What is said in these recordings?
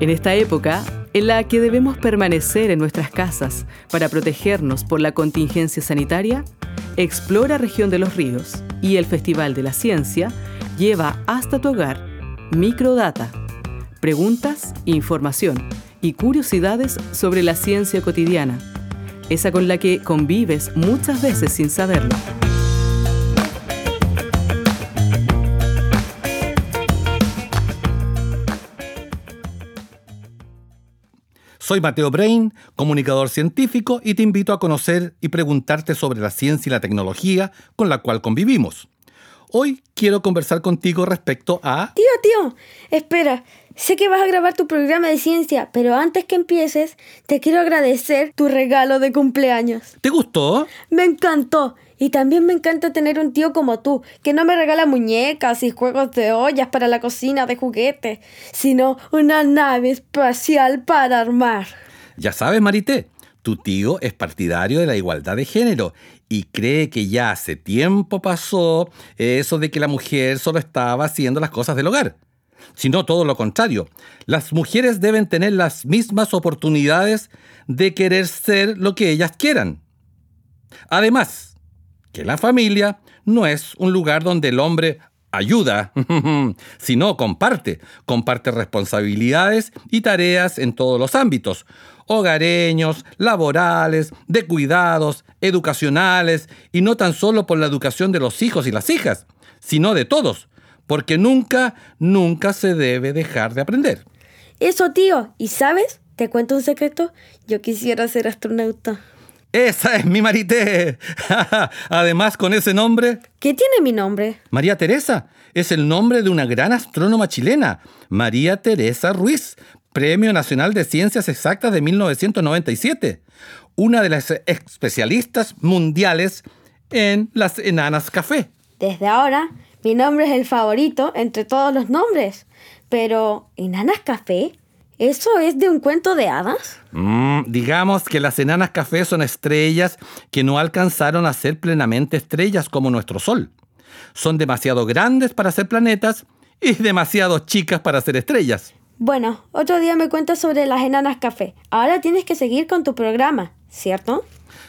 En esta época, en la que debemos permanecer en nuestras casas para protegernos por la contingencia sanitaria, Explora Región de los Ríos y el Festival de la Ciencia lleva hasta tu hogar Microdata, preguntas, información y curiosidades sobre la ciencia cotidiana, esa con la que convives muchas veces sin saberlo. Soy Mateo Brain, comunicador científico, y te invito a conocer y preguntarte sobre la ciencia y la tecnología con la cual convivimos. Hoy quiero conversar contigo respecto a... Tío, tío, espera. Sé que vas a grabar tu programa de ciencia, pero antes que empieces, te quiero agradecer tu regalo de cumpleaños. ¿Te gustó? Me encantó. Y también me encanta tener un tío como tú, que no me regala muñecas y juegos de ollas para la cocina de juguetes, sino una nave espacial para armar. Ya sabes, Marité, tu tío es partidario de la igualdad de género y cree que ya hace tiempo pasó eso de que la mujer solo estaba haciendo las cosas del hogar. Sino todo lo contrario. Las mujeres deben tener las mismas oportunidades de querer ser lo que ellas quieran. Además, que la familia no es un lugar donde el hombre ayuda, sino comparte, comparte responsabilidades y tareas en todos los ámbitos, hogareños, laborales, de cuidados, educacionales, y no tan solo por la educación de los hijos y las hijas, sino de todos, porque nunca, nunca se debe dejar de aprender. Eso, tío, ¿y sabes? ¿Te cuento un secreto? Yo quisiera ser astronauta. Esa es mi Marité. Además, con ese nombre... ¿Qué tiene mi nombre? María Teresa. Es el nombre de una gran astrónoma chilena, María Teresa Ruiz, Premio Nacional de Ciencias Exactas de 1997. Una de las especialistas mundiales en las enanas café. Desde ahora, mi nombre es el favorito entre todos los nombres. Pero, ¿enanas café? ¿Eso es de un cuento de hadas? Mm, digamos que las enanas café son estrellas que no alcanzaron a ser plenamente estrellas como nuestro Sol. Son demasiado grandes para ser planetas y demasiado chicas para ser estrellas. Bueno, otro día me cuentas sobre las enanas café. Ahora tienes que seguir con tu programa, ¿cierto?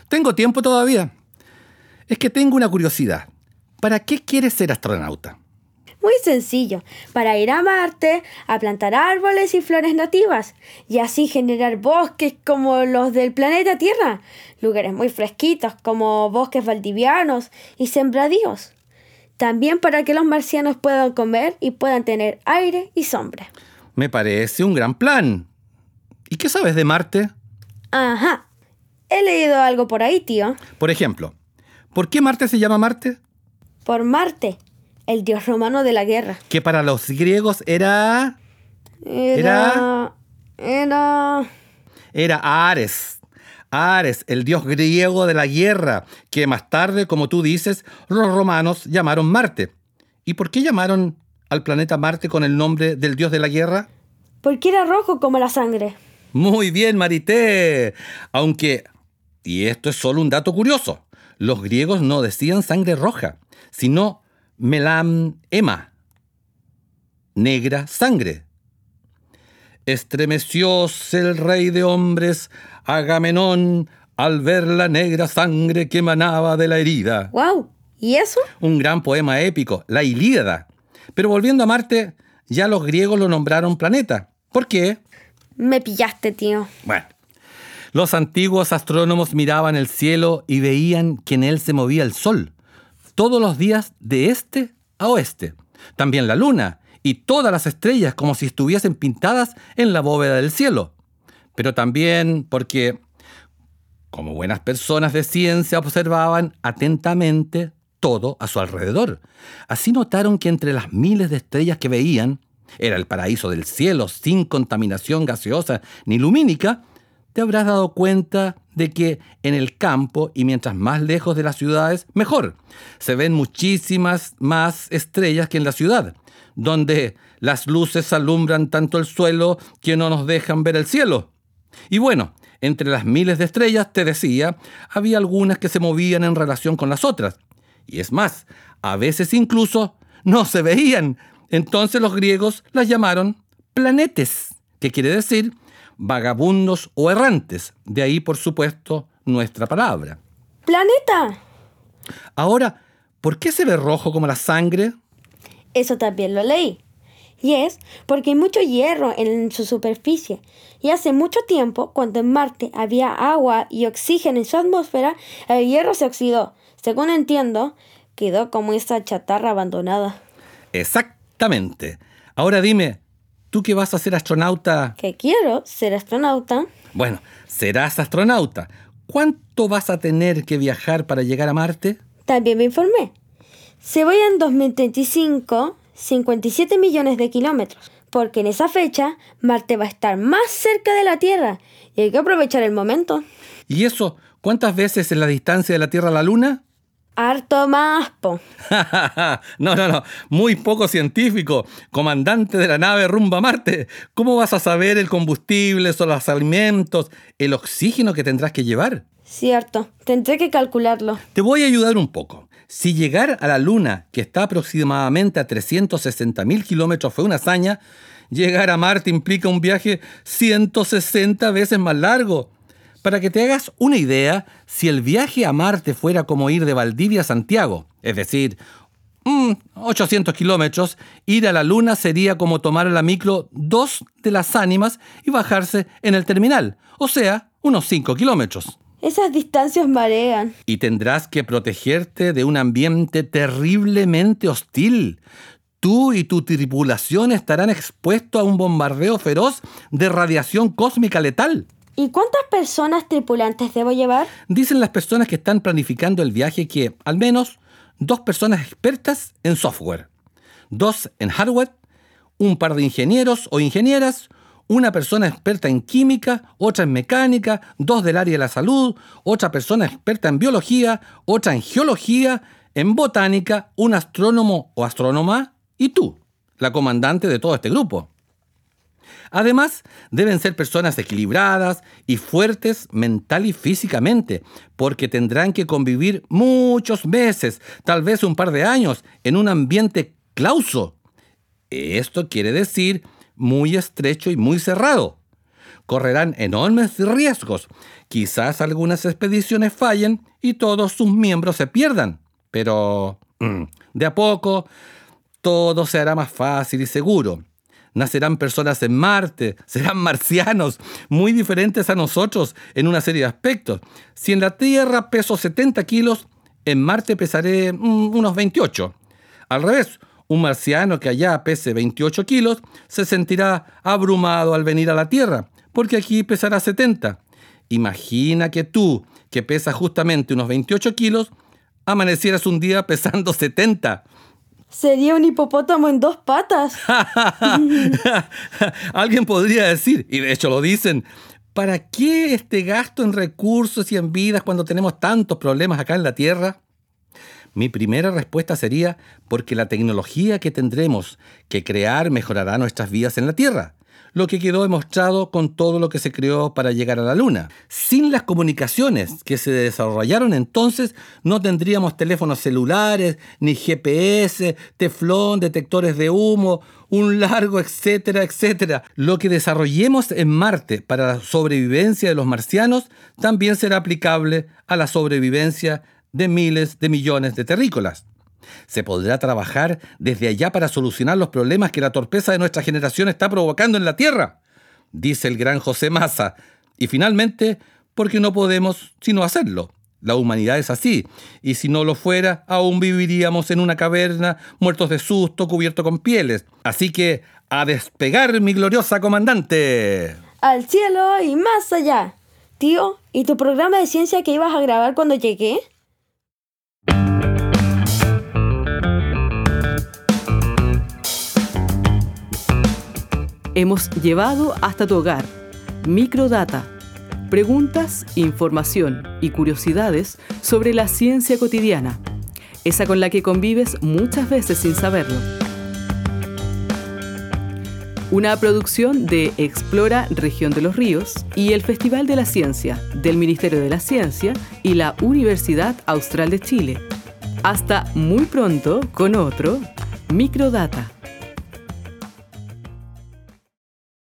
Tengo tiempo todavía. Es que tengo una curiosidad. ¿Para qué quieres ser astronauta? Muy sencillo, para ir a Marte, a plantar árboles y flores nativas, y así generar bosques como los del planeta Tierra, lugares muy fresquitos como bosques valdivianos y sembradíos. También para que los marcianos puedan comer y puedan tener aire y sombra. Me parece un gran plan. ¿Y qué sabes de Marte? Ajá. He leído algo por ahí, tío. Por ejemplo, ¿por qué Marte se llama Marte? Por Marte, el dios romano de la guerra. Que para los griegos era... Era... Era... Era Ares. Ares, el dios griego de la guerra, que más tarde, como tú dices, los romanos llamaron Marte. ¿Y por qué llamaron al planeta Marte con el nombre del dios de la guerra? Porque era rojo como la sangre. Muy bien, Marité. Aunque, y esto es solo un dato curioso, los griegos no decían sangre roja, sino Melam Ema, negra sangre. Estremecióse el rey de hombres, Agamenón, al ver la negra sangre que emanaba de la herida. ¡Wow! ¿Y eso? Un gran poema épico, la Ilíada. Pero volviendo a Marte, ya los griegos lo nombraron planeta. ¿Por qué? Me pillaste, tío. Bueno, los antiguos astrónomos miraban el cielo y veían que en él se movía el sol todos los días de este a oeste. También la luna y todas las estrellas como si estuviesen pintadas en la bóveda del cielo. Pero también porque, como buenas personas de ciencia, observaban atentamente todo a su alrededor. Así notaron que entre las miles de estrellas que veían, era el paraíso del cielo sin contaminación gaseosa ni lumínica, te habrás dado cuenta de que en el campo y mientras más lejos de las ciudades, mejor. Se ven muchísimas más estrellas que en la ciudad, donde las luces alumbran tanto el suelo que no nos dejan ver el cielo. Y bueno, entre las miles de estrellas, te decía, había algunas que se movían en relación con las otras. Y es más, a veces incluso no se veían. Entonces los griegos las llamaron planetes. que quiere decir vagabundos o errantes. De ahí, por supuesto, nuestra palabra. ¡Planeta! Ahora, ¿por qué se ve rojo como la sangre? Eso también lo leí. Y es porque hay mucho hierro en su superficie. Y hace mucho tiempo, cuando en Marte había agua y oxígeno en su atmósfera, el hierro se oxidó. Según entiendo, quedó como esa chatarra abandonada. Exactamente. Ahora dime, ¿tú que vas a ser astronauta? Que quiero ser astronauta. Bueno, serás astronauta. ¿Cuánto vas a tener que viajar para llegar a Marte? También me informé. Se voy en 2035 57 millones de kilómetros, porque en esa fecha Marte va a estar más cerca de la Tierra y hay que aprovechar el momento. ¿Y eso cuántas veces es la distancia de la Tierra a la Luna? Harto más, po. no, no, no. Muy poco científico. Comandante de la nave rumba a Marte. ¿Cómo vas a saber el combustible, los alimentos, el oxígeno que tendrás que llevar? Cierto. Tendré que calcularlo. Te voy a ayudar un poco. Si llegar a la Luna, que está aproximadamente a 360.000 kilómetros, fue una hazaña, llegar a Marte implica un viaje 160 veces más largo. Para que te hagas una idea, si el viaje a Marte fuera como ir de Valdivia a Santiago, es decir, 800 mm, kilómetros, ir a la Luna sería como tomar la micro dos de las ánimas y bajarse en el terminal, o sea, unos 5 kilómetros. Esas distancias marean. Y tendrás que protegerte de un ambiente terriblemente hostil. Tú y tu tripulación estarán expuestos a un bombardeo feroz de radiación cósmica letal. ¿Y cuántas personas tripulantes debo llevar? Dicen las personas que están planificando el viaje que al menos dos personas expertas en software, dos en hardware, un par de ingenieros o ingenieras, una persona experta en química, otra en mecánica, dos del área de la salud, otra persona experta en biología, otra en geología, en botánica, un astrónomo o astrónoma y tú, la comandante de todo este grupo. Además, deben ser personas equilibradas y fuertes mental y físicamente, porque tendrán que convivir muchos meses, tal vez un par de años, en un ambiente clauso. Esto quiere decir muy estrecho y muy cerrado. Correrán enormes riesgos. Quizás algunas expediciones fallen y todos sus miembros se pierdan. Pero mm, de a poco todo se hará más fácil y seguro. Nacerán personas en Marte, serán marcianos, muy diferentes a nosotros en una serie de aspectos. Si en la Tierra peso 70 kilos, en Marte pesaré mm, unos 28. Al revés, un marciano que allá pese 28 kilos se sentirá abrumado al venir a la Tierra, porque aquí pesará 70. Imagina que tú, que pesas justamente unos 28 kilos, amanecieras un día pesando 70. Sería un hipopótamo en dos patas. Alguien podría decir, y de hecho lo dicen, ¿para qué este gasto en recursos y en vidas cuando tenemos tantos problemas acá en la Tierra? Mi primera respuesta sería porque la tecnología que tendremos que crear mejorará nuestras vidas en la Tierra, lo que quedó demostrado con todo lo que se creó para llegar a la Luna. Sin las comunicaciones que se desarrollaron entonces, no tendríamos teléfonos celulares, ni GPS, teflón, detectores de humo, un largo, etcétera, etcétera. Lo que desarrollemos en Marte para la sobrevivencia de los marcianos también será aplicable a la sobrevivencia de miles de millones de terrícolas. Se podrá trabajar desde allá para solucionar los problemas que la torpeza de nuestra generación está provocando en la Tierra, dice el gran José Massa. Y finalmente, porque no podemos sino hacerlo. La humanidad es así, y si no lo fuera, aún viviríamos en una caverna, muertos de susto, cubiertos con pieles. Así que, a despegar, mi gloriosa comandante. Al cielo y más allá. Tío, ¿y tu programa de ciencia que ibas a grabar cuando llegué? Hemos llevado hasta tu hogar Microdata, preguntas, información y curiosidades sobre la ciencia cotidiana, esa con la que convives muchas veces sin saberlo. Una producción de Explora Región de los Ríos y el Festival de la Ciencia del Ministerio de la Ciencia y la Universidad Austral de Chile. Hasta muy pronto con otro Microdata.